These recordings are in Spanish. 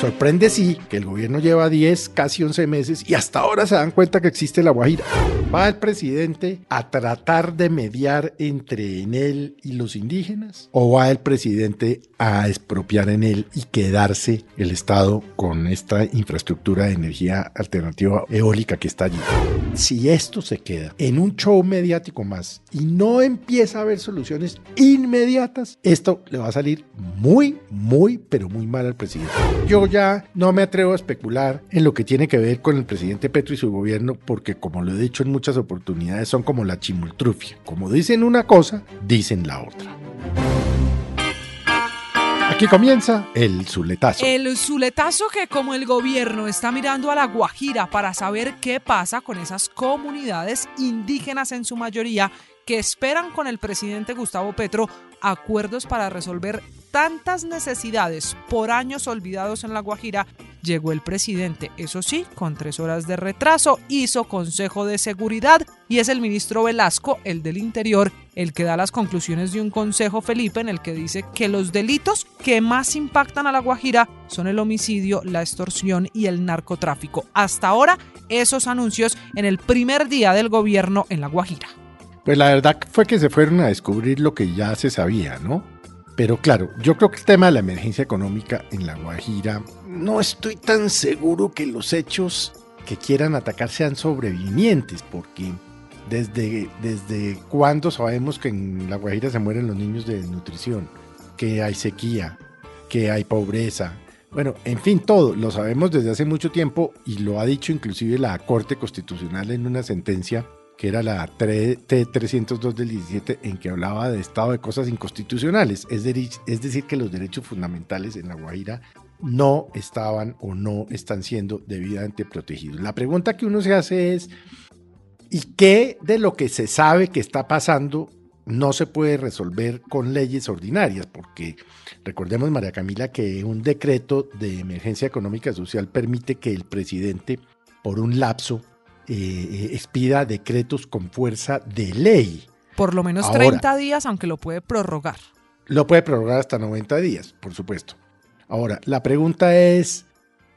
Sorprende sí que el gobierno lleva 10, casi 11 meses y hasta ahora se dan cuenta que existe la Guajira. ¿Va el presidente a tratar de mediar entre en él y los indígenas? ¿O va el presidente a expropiar en él y quedarse el Estado con esta infraestructura de energía alternativa eólica que está allí? Si esto se queda en un show mediático más y no empieza a haber soluciones inmediatas, esto le va a salir muy, muy, pero muy mal al presidente. Yo ya no me atrevo a especular en lo que tiene que ver con el presidente Petro y su gobierno, porque como lo he dicho en muchas oportunidades, son como la chimultrufia. Como dicen una cosa, dicen la otra. Aquí comienza el Zuletazo. El Zuletazo que como el gobierno está mirando a la Guajira para saber qué pasa con esas comunidades indígenas en su mayoría que esperan con el presidente Gustavo Petro acuerdos para resolver tantas necesidades por años olvidados en La Guajira, llegó el presidente, eso sí, con tres horas de retraso, hizo Consejo de Seguridad y es el ministro Velasco, el del Interior, el que da las conclusiones de un Consejo Felipe en el que dice que los delitos que más impactan a La Guajira son el homicidio, la extorsión y el narcotráfico. Hasta ahora, esos anuncios en el primer día del gobierno en La Guajira. Pues la verdad fue que se fueron a descubrir lo que ya se sabía, ¿no? Pero claro, yo creo que el tema de la emergencia económica en La Guajira, no estoy tan seguro que los hechos que quieran atacar sean sobrevivientes, porque desde, desde cuándo sabemos que en La Guajira se mueren los niños de desnutrición, que hay sequía, que hay pobreza. Bueno, en fin, todo lo sabemos desde hace mucho tiempo y lo ha dicho inclusive la Corte Constitucional en una sentencia que era la T302 del 17, en que hablaba de estado de cosas inconstitucionales, es, es decir, que los derechos fundamentales en La Guajira no estaban o no están siendo debidamente protegidos. La pregunta que uno se hace es, ¿y qué de lo que se sabe que está pasando no se puede resolver con leyes ordinarias? Porque recordemos, María Camila, que un decreto de emergencia económica social permite que el presidente, por un lapso, eh, expida decretos con fuerza de ley. Por lo menos 30 días, aunque lo puede prorrogar. Lo puede prorrogar hasta 90 días, por supuesto. Ahora, la pregunta es,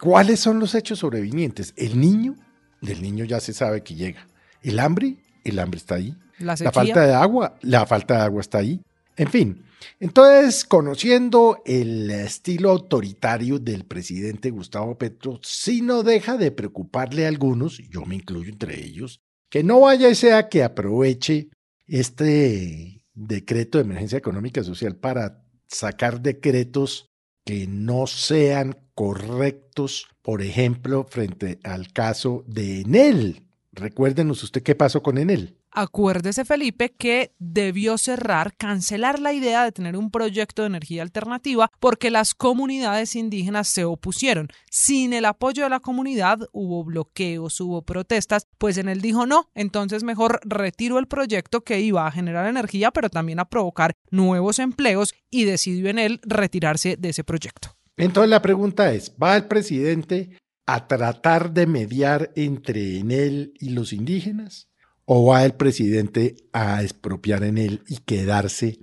¿cuáles son los hechos sobrevivientes? El niño, del niño ya se sabe que llega. El hambre, el hambre está ahí. La, la falta de agua, la falta de agua está ahí. En fin, entonces, conociendo el estilo autoritario del presidente Gustavo Petro, sí no deja de preocuparle a algunos, yo me incluyo entre ellos, que no vaya y sea que aproveche este decreto de emergencia económica y social para sacar decretos que no sean correctos, por ejemplo, frente al caso de Enel. Recuérdenos usted qué pasó con Enel. Acuérdese, Felipe, que debió cerrar, cancelar la idea de tener un proyecto de energía alternativa porque las comunidades indígenas se opusieron. Sin el apoyo de la comunidad hubo bloqueos, hubo protestas, pues en él dijo no, entonces mejor retiro el proyecto que iba a generar energía, pero también a provocar nuevos empleos y decidió en él retirarse de ese proyecto. Entonces la pregunta es, ¿va el presidente a tratar de mediar entre en él y los indígenas? ¿O va el presidente a expropiar en él y quedarse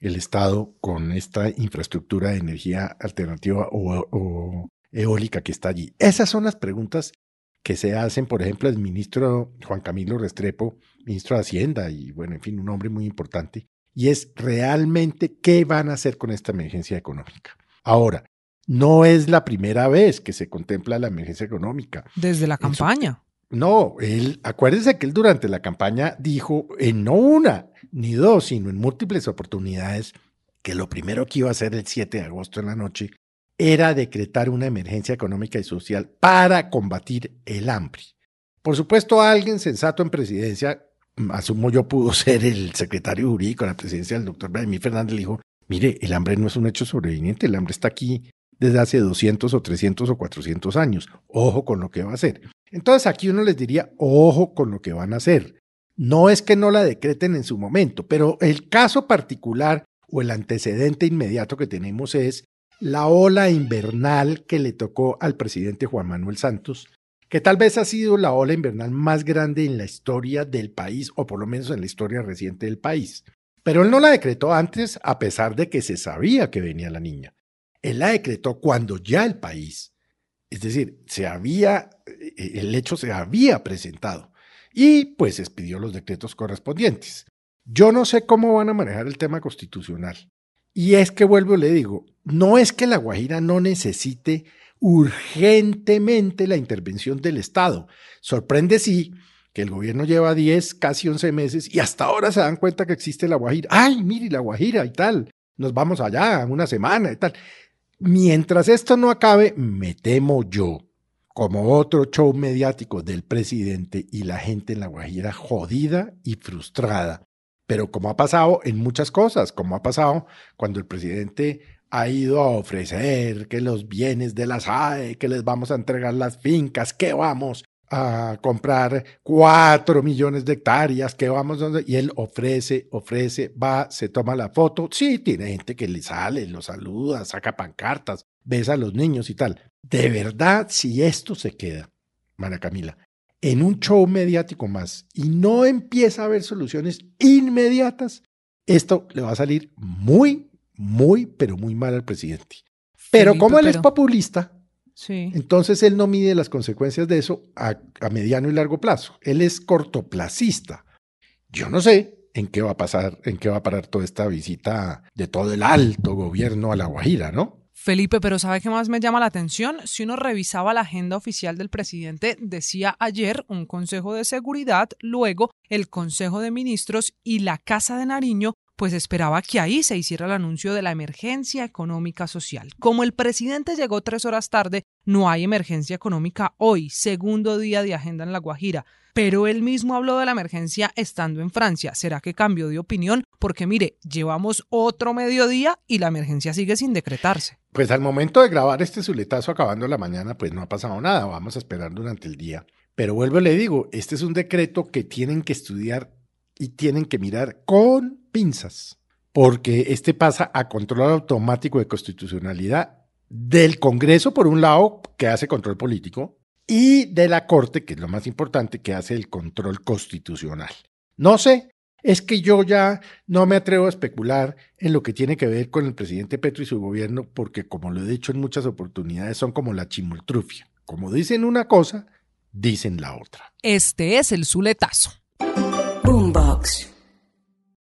el Estado con esta infraestructura de energía alternativa o, eólica que está allí? Esas son las preguntas que se hacen, por ejemplo, el ministro Juan Camilo Restrepo, ministro de Hacienda y, bueno, en fin, un hombre muy importante, y es realmente qué van a hacer con esta emergencia económica. Ahora, no es la primera vez que se contempla la emergencia económica. Desde la campaña. No, él, acuérdense que él durante la campaña dijo en no una ni dos, sino en múltiples oportunidades que lo primero que iba a hacer el 7 de agosto en la noche era decretar una emergencia económica y social para combatir el hambre. Por supuesto, alguien sensato en presidencia, asumo yo pudo ser el secretario jurídico de la presidencia, el doctor Vladimir Fernández, dijo, Mire, el hambre no es un hecho sobreviviente, el hambre está aquí desde hace 200 o 300 o 400 años. Ojo con lo que va a hacer. Entonces aquí uno les diría, ojo con lo que van a hacer. No es que no la decreten en su momento, pero el caso particular o el antecedente inmediato que tenemos es la ola invernal que le tocó al presidente Juan Manuel Santos, que tal vez ha sido la ola invernal más grande en la historia del país, o por lo menos en la historia reciente del país. Pero él no la decretó antes, a pesar de que se sabía que venía la niña. Él la decretó cuando ya el país, es decir, se había, eh, el hecho se había presentado y pues expidió los decretos correspondientes. Yo no sé cómo van a manejar el tema constitucional. Y es que vuelvo y le digo, no es que la Guajira no necesite urgentemente la intervención del Estado. Sorprende sí que el gobierno lleva 10, casi 11 meses y hasta ahora se dan cuenta que existe la Guajira. Ay, mire la Guajira y tal. Nos vamos allá una semana y tal. Mientras esto no acabe, me temo yo, como otro show mediático del presidente y la gente en la Guajira jodida y frustrada. Pero como ha pasado en muchas cosas, como ha pasado cuando el presidente ha ido a ofrecer que los bienes de las AE, que les vamos a entregar las fincas, que vamos a comprar cuatro millones de hectáreas, que vamos donde, y él ofrece, ofrece, va, se toma la foto, sí, tiene gente que le sale, lo saluda, saca pancartas, besa a los niños y tal. De verdad, si esto se queda, Mara Camila, en un show mediático más y no empieza a haber soluciones inmediatas, esto le va a salir muy, muy, pero muy mal al presidente. Pero como él es populista, entonces él no mide las consecuencias de eso a, mediano y largo plazo. Él es cortoplacista. Yo no sé en qué va a pasar, en qué va a parar toda esta visita de todo el alto gobierno a La Guajira, ¿no? Felipe, pero ¿sabe qué más me llama la atención? Si uno revisaba la agenda oficial del presidente, decía ayer un Consejo de Seguridad, luego el Consejo de Ministros y la Casa de Nariño pues esperaba que ahí se hiciera el anuncio de la emergencia económica social. Como el presidente llegó tres horas tarde, no hay emergencia económica hoy, segundo día de agenda en La Guajira. Pero él mismo habló de la emergencia estando en Francia. ¿Será que cambió de opinión? Porque mire, llevamos otro mediodía y la emergencia sigue sin decretarse. Pues al momento de grabar este zuletazo acabando la mañana, pues no ha pasado nada. Vamos a esperar durante el día. Pero vuelvo y le digo, este es un decreto que tienen que estudiar y tienen que mirar con pinzas, porque este pasa a control automático de constitucionalidad del Congreso, por un lado, que hace control político, y de la Corte, que es lo más importante, que hace el control constitucional. No sé, es que yo ya no me atrevo a especular en lo que tiene que ver con el presidente Petro y su gobierno, porque como lo he dicho en muchas oportunidades, son como la chimultrufia. Como dicen una cosa, dicen la otra. Este es el Zuletazo. Boombox.